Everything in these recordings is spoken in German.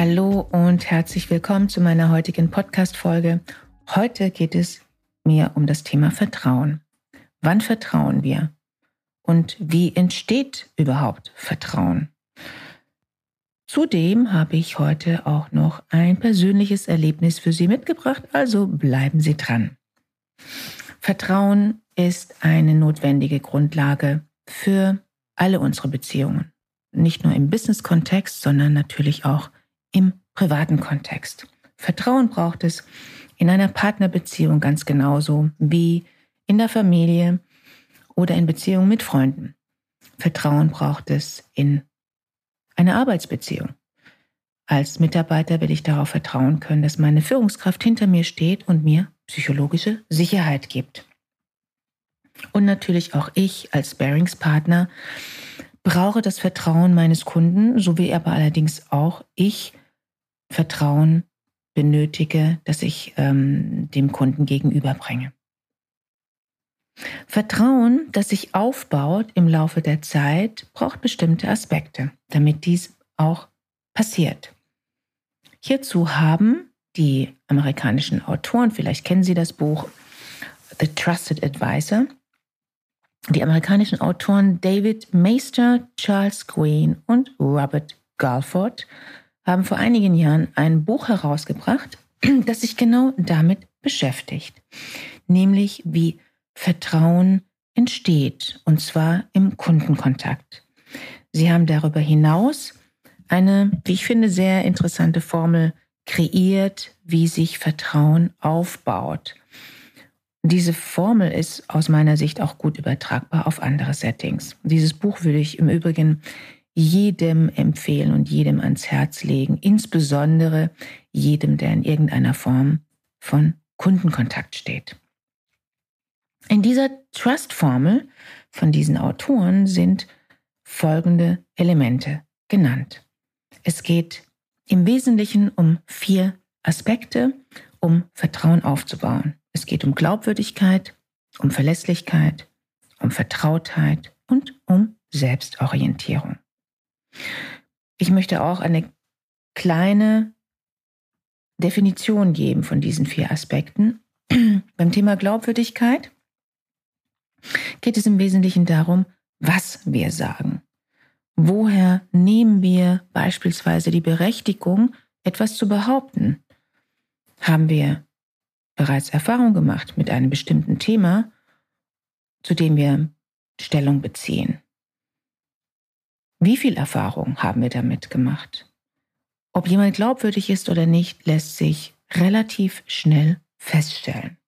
Hallo und herzlich willkommen zu meiner heutigen Podcast-Folge. Heute geht es mir um das Thema Vertrauen. Wann vertrauen wir? Und wie entsteht überhaupt Vertrauen? Zudem habe ich heute auch noch ein persönliches Erlebnis für Sie mitgebracht, also bleiben Sie dran. Vertrauen ist eine notwendige Grundlage für alle unsere Beziehungen. Nicht nur im Business-Kontext, sondern natürlich auch im privaten Kontext. Vertrauen braucht es in einer Partnerbeziehung ganz genauso wie in der Familie oder in Beziehungen mit Freunden. Vertrauen braucht es in einer Arbeitsbeziehung. Als Mitarbeiter will ich darauf vertrauen können, dass meine Führungskraft hinter mir steht und mir psychologische Sicherheit gibt. Und natürlich auch ich als Bearingspartner brauche das Vertrauen meines Kunden, so wie aber allerdings auch ich Vertrauen benötige, das ich ähm, dem Kunden gegenüberbringe. Vertrauen, das sich aufbaut im Laufe der Zeit, braucht bestimmte Aspekte, damit dies auch passiert. Hierzu haben die amerikanischen Autoren, vielleicht kennen Sie das Buch The Trusted Advisor, die amerikanischen Autoren David Meister, Charles Green und Robert Galford haben vor einigen Jahren ein Buch herausgebracht, das sich genau damit beschäftigt, nämlich wie Vertrauen entsteht, und zwar im Kundenkontakt. Sie haben darüber hinaus eine, wie ich finde, sehr interessante Formel kreiert, wie sich Vertrauen aufbaut. Diese Formel ist aus meiner Sicht auch gut übertragbar auf andere Settings. Dieses Buch würde ich im Übrigen jedem empfehlen und jedem ans Herz legen, insbesondere jedem, der in irgendeiner Form von Kundenkontakt steht. In dieser Trust-Formel von diesen Autoren sind folgende Elemente genannt. Es geht im Wesentlichen um vier Aspekte, um Vertrauen aufzubauen. Es geht um Glaubwürdigkeit, um Verlässlichkeit, um Vertrautheit und um Selbstorientierung. Ich möchte auch eine kleine Definition geben von diesen vier Aspekten. Beim Thema Glaubwürdigkeit geht es im Wesentlichen darum, was wir sagen. Woher nehmen wir beispielsweise die Berechtigung, etwas zu behaupten? Haben wir bereits Erfahrung gemacht mit einem bestimmten Thema, zu dem wir Stellung beziehen? Wie viel Erfahrung haben wir damit gemacht? Ob jemand glaubwürdig ist oder nicht, lässt sich relativ schnell feststellen.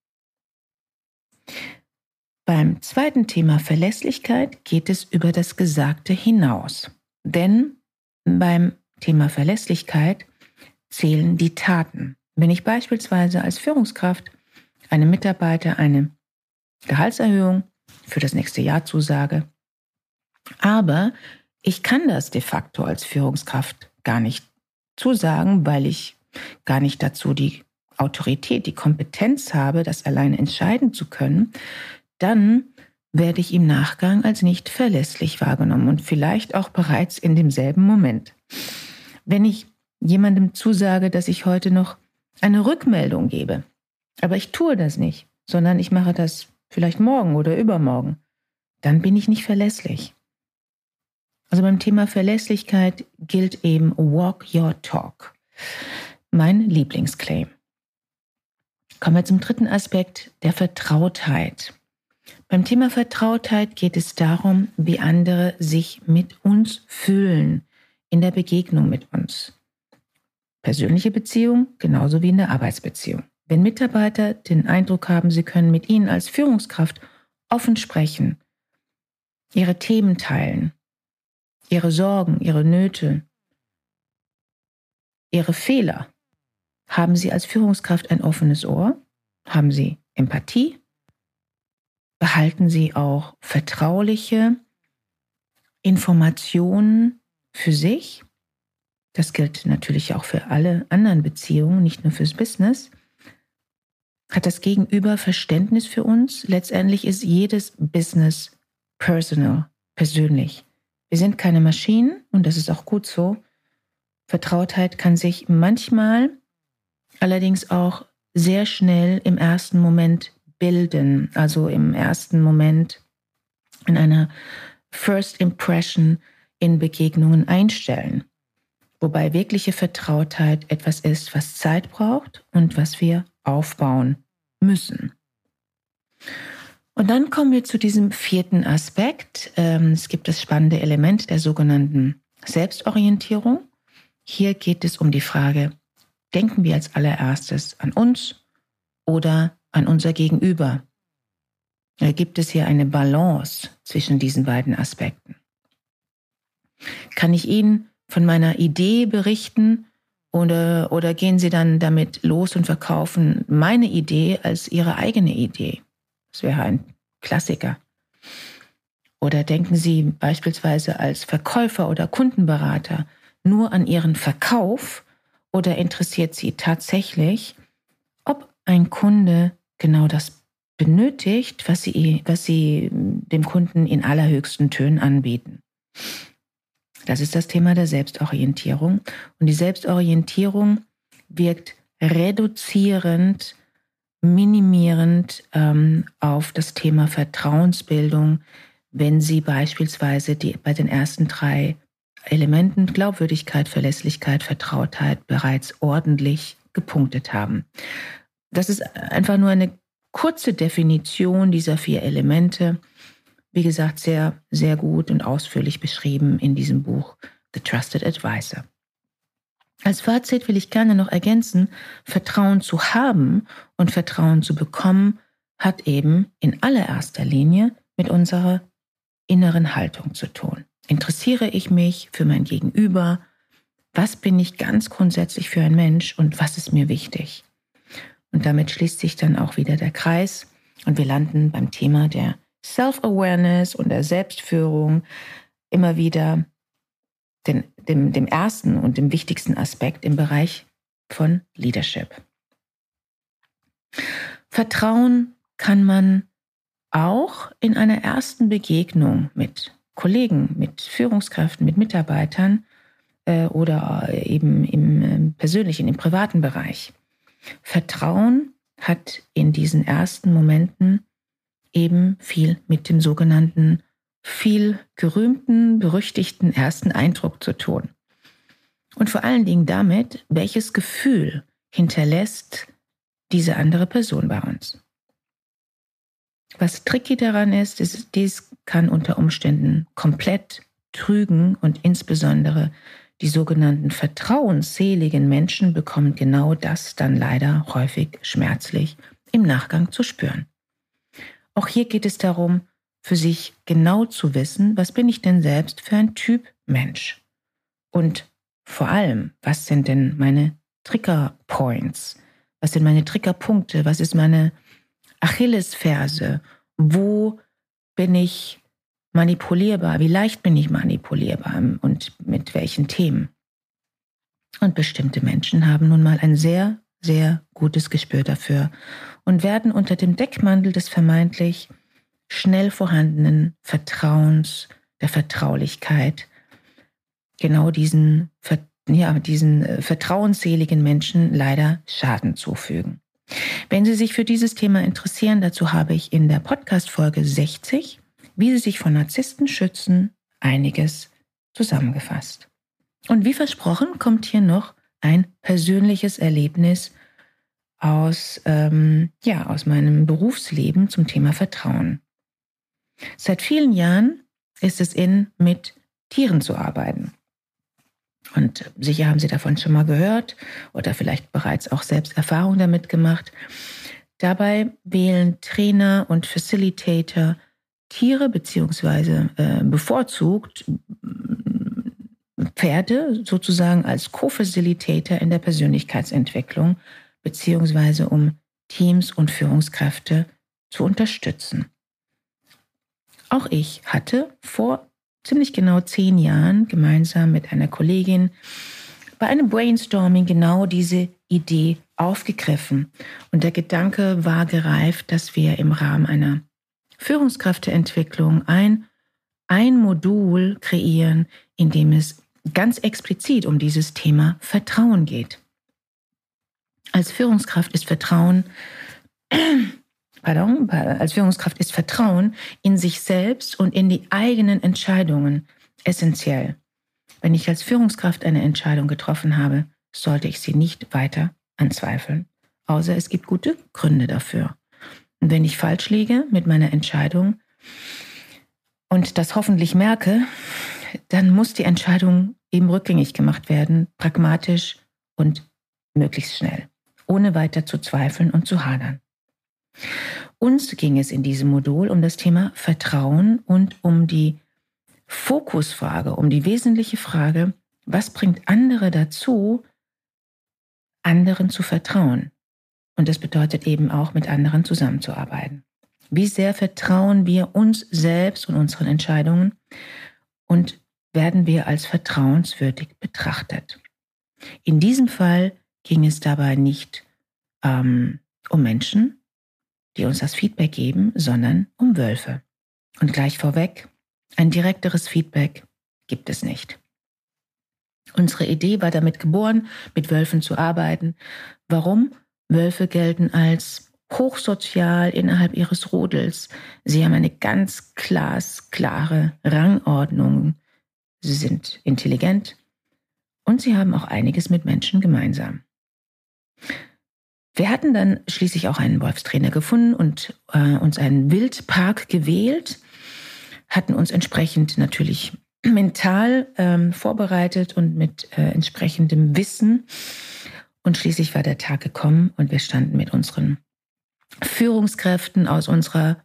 Beim zweiten Thema Verlässlichkeit geht es über das Gesagte hinaus. Denn beim Thema Verlässlichkeit zählen die Taten. Wenn ich beispielsweise als Führungskraft einem Mitarbeiter eine Gehaltserhöhung für das nächste Jahr zusage, aber ich kann das de facto als Führungskraft gar nicht zusagen, weil ich gar nicht dazu die Autorität, die Kompetenz habe, das allein entscheiden zu können, dann werde ich im Nachgang als nicht verlässlich wahrgenommen und vielleicht auch bereits in demselben Moment. Wenn ich jemandem zusage, dass ich heute noch eine Rückmeldung gebe, aber ich tue das nicht, sondern ich mache das vielleicht morgen oder übermorgen, dann bin ich nicht verlässlich. Also beim Thema Verlässlichkeit gilt eben Walk Your Talk. Mein Lieblingsclaim. Kommen wir zum dritten Aspekt der Vertrautheit. Beim Thema Vertrautheit geht es darum, wie andere sich mit uns fühlen in der Begegnung mit uns. Persönliche Beziehung genauso wie in der Arbeitsbeziehung. Wenn Mitarbeiter den Eindruck haben, sie können mit Ihnen als Führungskraft offen sprechen, ihre Themen teilen, ihre Sorgen, ihre Nöte, Ihre Fehler? Haben Sie als Führungskraft ein offenes Ohr? Haben Sie Empathie? Behalten Sie auch vertrauliche Informationen für sich? Das gilt natürlich auch für alle anderen Beziehungen, nicht nur fürs Business. Hat das Gegenüber Verständnis für uns? Letztendlich ist jedes Business personal, persönlich. Wir sind keine Maschinen und das ist auch gut so. Vertrautheit kann sich manchmal allerdings auch sehr schnell im ersten Moment bilden, also im ersten Moment in einer First Impression in Begegnungen einstellen. Wobei wirkliche Vertrautheit etwas ist, was Zeit braucht und was wir aufbauen müssen. Und dann kommen wir zu diesem vierten Aspekt. Ähm, es gibt das spannende Element der sogenannten Selbstorientierung. Hier geht es um die Frage, denken wir als allererstes an uns oder an unser Gegenüber? Gibt es hier eine Balance zwischen diesen beiden Aspekten. Kann ich Ihnen von meiner Idee berichten oder, oder gehen Sie dann damit los und verkaufen meine Idee als Ihre eigene Idee? Das wäre ein Klassiker. Oder denken Sie beispielsweise als Verkäufer oder Kundenberater nur an Ihren Verkauf oder interessiert Sie tatsächlich, ob ein Kunde genau das benötigt, was Sie, was Sie dem Kunden in allerhöchsten Tönen anbieten? Das ist das Thema der Selbstorientierung. Und die Selbstorientierung wirkt reduzierend minimierend ähm, auf das Thema Vertrauensbildung, wenn Sie beispielsweise die, bei den ersten drei Elementen Glaubwürdigkeit, Verlässlichkeit, Vertrautheit bereits ordentlich gepunktet haben. Das ist einfach nur eine kurze Definition dieser vier Elemente. Wie gesagt, sehr, sehr gut und ausführlich beschrieben in diesem Buch The Trusted Advisor. Als Fazit will ich gerne noch ergänzen, Vertrauen zu haben und Vertrauen zu bekommen, hat eben in allererster Linie mit unserer inneren Haltung zu tun. Interessiere ich mich für mein Gegenüber? Was bin ich ganz grundsätzlich für ein Mensch und was ist mir wichtig? Und damit schließt sich dann auch wieder der Kreis und wir landen beim Thema der Self-Awareness und der Selbstführung immer wieder den, dem, dem ersten und dem wichtigsten Aspekt im Bereich von Leadership. Vertrauen kann man auch in einer ersten Begegnung mit Kollegen, mit Führungskräften, mit Mitarbeitern äh, oder eben im äh, persönlichen, im privaten Bereich. Vertrauen hat in diesen ersten Momenten eben viel mit dem sogenannten viel gerühmten, berüchtigten ersten Eindruck zu tun. Und vor allen Dingen damit, welches Gefühl hinterlässt diese andere Person bei uns. Was tricky daran ist, ist, dies kann unter Umständen komplett trügen und insbesondere die sogenannten vertrauensseligen Menschen bekommen genau das dann leider häufig schmerzlich im Nachgang zu spüren. Auch hier geht es darum, für sich genau zu wissen, was bin ich denn selbst für ein Typ Mensch? Und vor allem, was sind denn meine Trigger Points? Was sind meine Triggerpunkte? Was ist meine Achillesferse? Wo bin ich manipulierbar? Wie leicht bin ich manipulierbar und mit welchen Themen? Und bestimmte Menschen haben nun mal ein sehr, sehr gutes Gespür dafür und werden unter dem Deckmantel des vermeintlich schnell vorhandenen Vertrauens, der Vertraulichkeit, genau diesen, ja, diesen äh, vertrauensseligen Menschen leider Schaden zufügen. Wenn Sie sich für dieses Thema interessieren, dazu habe ich in der Podcast-Folge 60, wie Sie sich von Narzissten schützen, einiges zusammengefasst. Und wie versprochen kommt hier noch ein persönliches Erlebnis aus, ähm, ja, aus meinem Berufsleben zum Thema Vertrauen. Seit vielen Jahren ist es in, mit Tieren zu arbeiten. Und sicher haben Sie davon schon mal gehört oder vielleicht bereits auch selbst Erfahrung damit gemacht. Dabei wählen Trainer und Facilitator Tiere beziehungsweise äh, bevorzugt Pferde sozusagen als Co-Facilitator in der Persönlichkeitsentwicklung beziehungsweise um Teams und Führungskräfte zu unterstützen. Auch ich hatte vor ziemlich genau zehn Jahren gemeinsam mit einer Kollegin bei einem Brainstorming genau diese Idee aufgegriffen. Und der Gedanke war gereift, dass wir im Rahmen einer Führungskräfteentwicklung ein, ein Modul kreieren, in dem es ganz explizit um dieses Thema Vertrauen geht. Als Führungskraft ist Vertrauen, pardon, als Führungskraft ist Vertrauen in sich selbst und in die eigenen Entscheidungen essentiell. Wenn ich als Führungskraft eine Entscheidung getroffen habe, sollte ich sie nicht weiter anzweifeln, außer es gibt gute Gründe dafür. Und wenn ich falsch liege mit meiner Entscheidung und das hoffentlich merke, dann muss die Entscheidung eben rückgängig gemacht werden, pragmatisch und möglichst schnell, ohne weiter zu zweifeln und zu hadern. Uns ging es in diesem Modul um das Thema Vertrauen und um die Fokusfrage, um die wesentliche Frage, was bringt andere dazu, anderen zu vertrauen? Und das bedeutet eben auch, mit anderen zusammenzuarbeiten. Wie sehr vertrauen wir uns selbst und unseren Entscheidungen und werden wir als vertrauenswürdig betrachtet? In diesem Fall ging es dabei nicht ähm, um Menschen, die uns das Feedback geben, sondern um Wölfe. Und gleich vorweg, ein direkteres Feedback gibt es nicht. Unsere Idee war damit geboren, mit Wölfen zu arbeiten. Warum? Wölfe gelten als hochsozial innerhalb ihres Rudels. Sie haben eine ganz glasklare Rangordnung. Sie sind intelligent und sie haben auch einiges mit Menschen gemeinsam. Wir hatten dann schließlich auch einen Wolfstrainer gefunden und äh, uns einen Wildpark gewählt hatten uns entsprechend natürlich mental ähm, vorbereitet und mit äh, entsprechendem Wissen. Und schließlich war der Tag gekommen und wir standen mit unseren Führungskräften aus unserer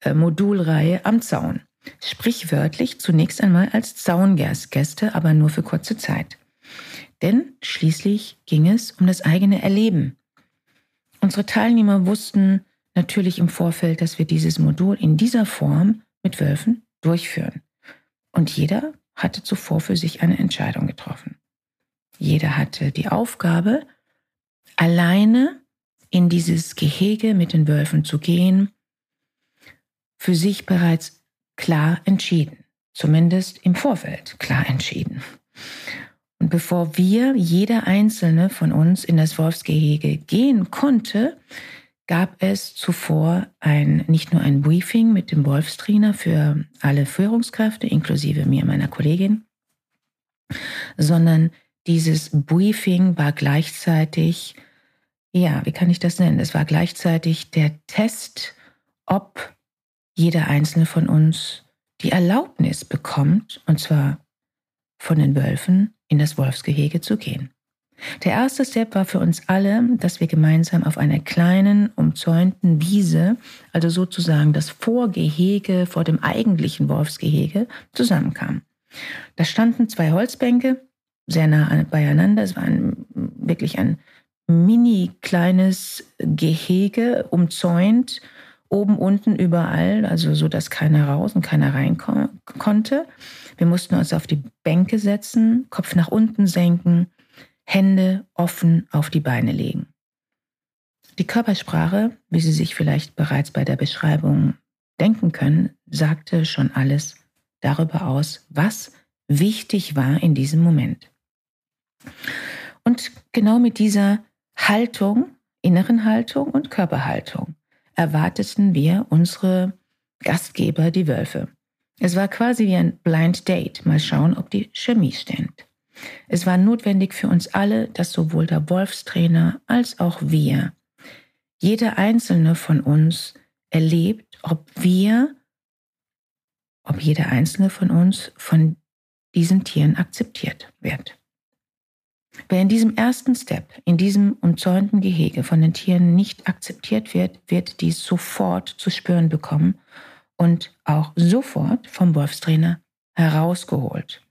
äh, Modulreihe am Zaun. Sprichwörtlich zunächst einmal als Zaungäste, aber nur für kurze Zeit. Denn schließlich ging es um das eigene Erleben. Unsere Teilnehmer wussten natürlich im Vorfeld, dass wir dieses Modul in dieser Form mit Wölfen durchführen. Und jeder hatte zuvor für sich eine Entscheidung getroffen. Jeder hatte die Aufgabe, alleine in dieses Gehege mit den Wölfen zu gehen, für sich bereits klar entschieden, zumindest im Vorfeld klar entschieden. Und bevor wir, jeder einzelne von uns in das Wolfsgehege gehen konnte, gab es zuvor ein, nicht nur ein Briefing mit dem Wolfstrainer für alle Führungskräfte, inklusive mir, meiner Kollegin, sondern dieses Briefing war gleichzeitig, ja, wie kann ich das nennen? Es war gleichzeitig der Test, ob jeder einzelne von uns die Erlaubnis bekommt, und zwar von den Wölfen, in das Wolfsgehege zu gehen. Der erste Step war für uns alle, dass wir gemeinsam auf einer kleinen, umzäunten Wiese, also sozusagen das Vorgehege vor dem eigentlichen Wolfsgehege, zusammenkamen. Da standen zwei Holzbänke, sehr nah beieinander. Es war ein, wirklich ein mini kleines Gehege, umzäunt, oben, unten, überall, also so, dass keiner raus und keiner rein konnte. Wir mussten uns auf die Bänke setzen, Kopf nach unten senken Hände offen auf die Beine legen. Die Körpersprache, wie Sie sich vielleicht bereits bei der Beschreibung denken können, sagte schon alles darüber aus, was wichtig war in diesem Moment. Und genau mit dieser Haltung, inneren Haltung und Körperhaltung erwarteten wir unsere Gastgeber, die Wölfe. Es war quasi wie ein Blind Date. Mal schauen, ob die Chemie stimmt. Es war notwendig für uns alle, dass sowohl der Wolfstrainer als auch wir, jeder einzelne von uns erlebt, ob wir, ob jeder einzelne von uns von diesen Tieren akzeptiert wird. Wer in diesem ersten Step, in diesem umzäunten Gehege von den Tieren nicht akzeptiert wird, wird dies sofort zu spüren bekommen und auch sofort vom Wolfstrainer herausgeholt.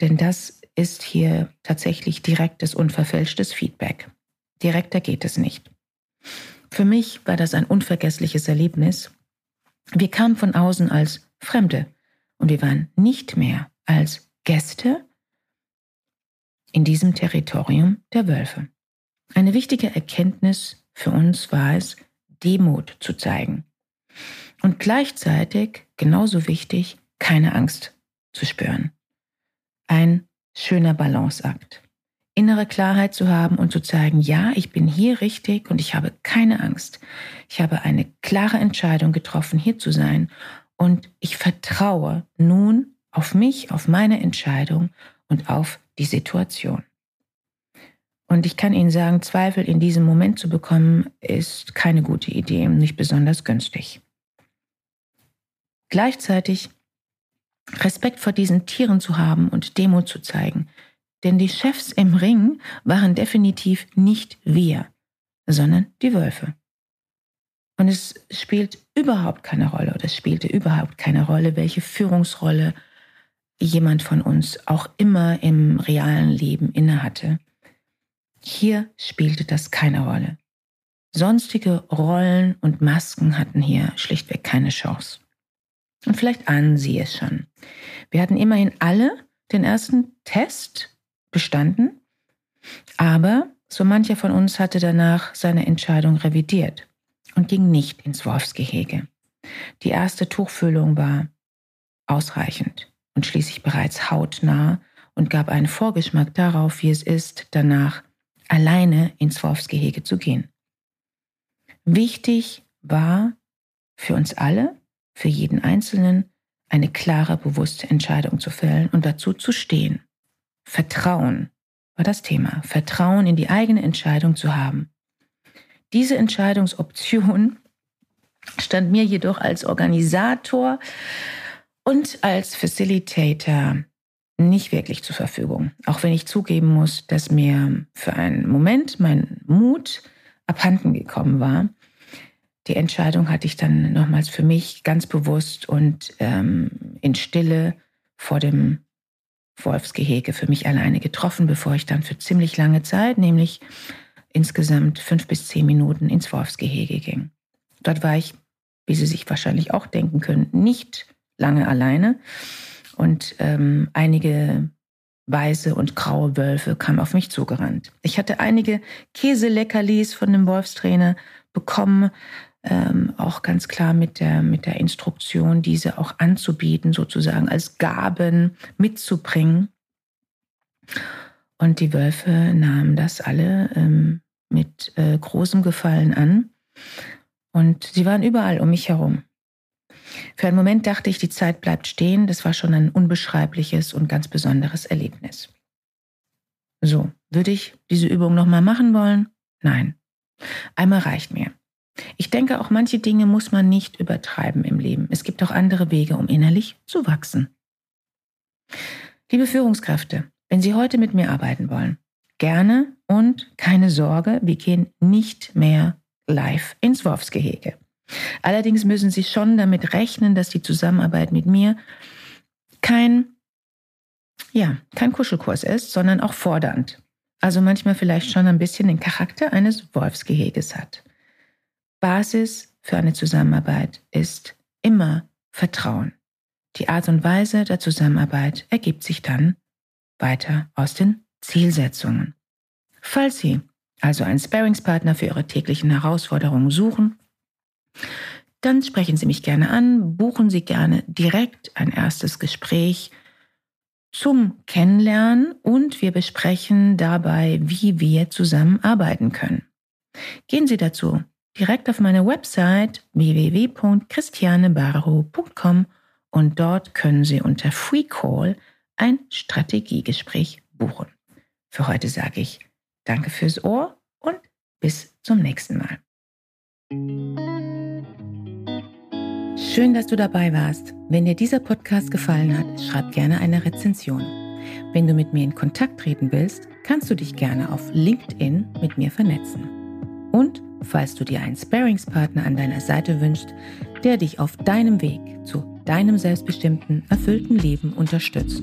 Denn das ist hier tatsächlich direktes, unverfälschtes Feedback. Direkter geht es nicht. Für mich war das ein unvergessliches Erlebnis. Wir kamen von außen als Fremde und wir waren nicht mehr als Gäste in diesem Territorium der Wölfe. Eine wichtige Erkenntnis für uns war es, Demut zu zeigen. Und gleichzeitig, genauso wichtig, keine Angst zu spüren. Ein schöner Balanceakt. Innere Klarheit zu haben und zu zeigen, ja, ich bin hier richtig und ich habe keine Angst. Ich habe eine klare Entscheidung getroffen, hier zu sein und ich vertraue nun auf mich, auf meine Entscheidung und auf die Situation. Und ich kann Ihnen sagen, Zweifel in diesem Moment zu bekommen, ist keine gute Idee, nicht besonders günstig. Gleichzeitig Respekt vor diesen Tieren zu haben und Demut zu zeigen. Denn die Chefs im Ring waren definitiv nicht wir, sondern die Wölfe. Und es spielt überhaupt keine Rolle oder spielte überhaupt keine Rolle, welche Führungsrolle jemand von uns auch immer im realen Leben innehatte. Hier spielte das keine Rolle. Sonstige Rollen und Masken hatten hier schlichtweg keine Chance. Und vielleicht ahnen Sie es schon. Wir hatten immerhin alle den ersten Test bestanden, aber so mancher von uns hatte danach seine Entscheidung revidiert und ging nicht ins Wolfsgehege. Die erste Tuchfüllung war ausreichend und schließlich bereits hautnah und gab einen Vorgeschmack darauf, wie es ist, danach alleine ins Wolfsgehege zu gehen. Wichtig war für uns alle, für jeden Einzelnen, eine klare, bewusste Entscheidung zu fällen und dazu zu stehen. Vertrauen war das Thema. Vertrauen in die eigene Entscheidung zu haben. Diese Entscheidungsoption stand mir jedoch als Organisator und als Facilitator nicht wirklich zur Verfügung. Auch wenn ich zugeben muss, dass mir für einen Moment mein Mut abhanden gekommen war. Die Entscheidung hatte ich dann nochmals für mich ganz bewusst und ähm, in Stille vor dem Wolfsgehege für mich alleine getroffen, bevor ich dann für ziemlich lange Zeit, nämlich insgesamt fünf bis zehn Minuten ins Wolfsgehege ging. Dort war ich, wie Sie sich wahrscheinlich auch denken können, nicht lange alleine, und ähm, einige weiße und graue Wölfe kamen auf mich zugerannt. Ich hatte einige Käseleckerlis von dem Wolfstrainer bekommen, ähm, auch ganz klar mit der, mit der Instruktion, diese auch anzubieten, sozusagen als Gaben mitzubringen. Und die Wölfe nahmen das alle ähm, mit äh, großem Gefallen an. Und sie waren überall um mich herum. Für einen Moment dachte ich, die Zeit bleibt stehen. Das war schon ein unbeschreibliches und ganz besonderes Erlebnis. So, würde ich diese Übung nochmal machen wollen? Nein. Einmal reicht mir. Ich denke, auch manche Dinge muss man nicht übertreiben im Leben. Es gibt auch andere Wege, um innerlich zu wachsen. Liebe Führungskräfte, wenn Sie heute mit mir arbeiten wollen, gerne und keine Sorge, wir gehen nicht mehr live ins Wolfsgehege. Allerdings müssen Sie schon damit rechnen, dass die Zusammenarbeit mit mir kein, ja, kein Kuschelkurs ist, sondern auch fordernd. Also manchmal vielleicht schon ein bisschen den Charakter eines Wolfsgeheges hat. Basis für eine Zusammenarbeit ist immer Vertrauen. Die Art und Weise der Zusammenarbeit ergibt sich dann weiter aus den Zielsetzungen. Falls Sie also einen Sparingspartner für Ihre täglichen Herausforderungen suchen, dann sprechen Sie mich gerne an, buchen Sie gerne direkt ein erstes Gespräch zum Kennenlernen und wir besprechen dabei, wie wir zusammenarbeiten können. Gehen Sie dazu direkt auf meine Website www.christianebaro.com und dort können Sie unter Free Call ein Strategiegespräch buchen. Für heute sage ich Danke fürs Ohr und bis zum nächsten Mal. Schön, dass du dabei warst. Wenn dir dieser Podcast gefallen hat, schreib gerne eine Rezension. Wenn du mit mir in Kontakt treten willst, kannst du dich gerne auf LinkedIn mit mir vernetzen. Und falls du dir einen Sparingspartner an deiner Seite wünschst, der dich auf deinem Weg zu deinem selbstbestimmten, erfüllten Leben unterstützt,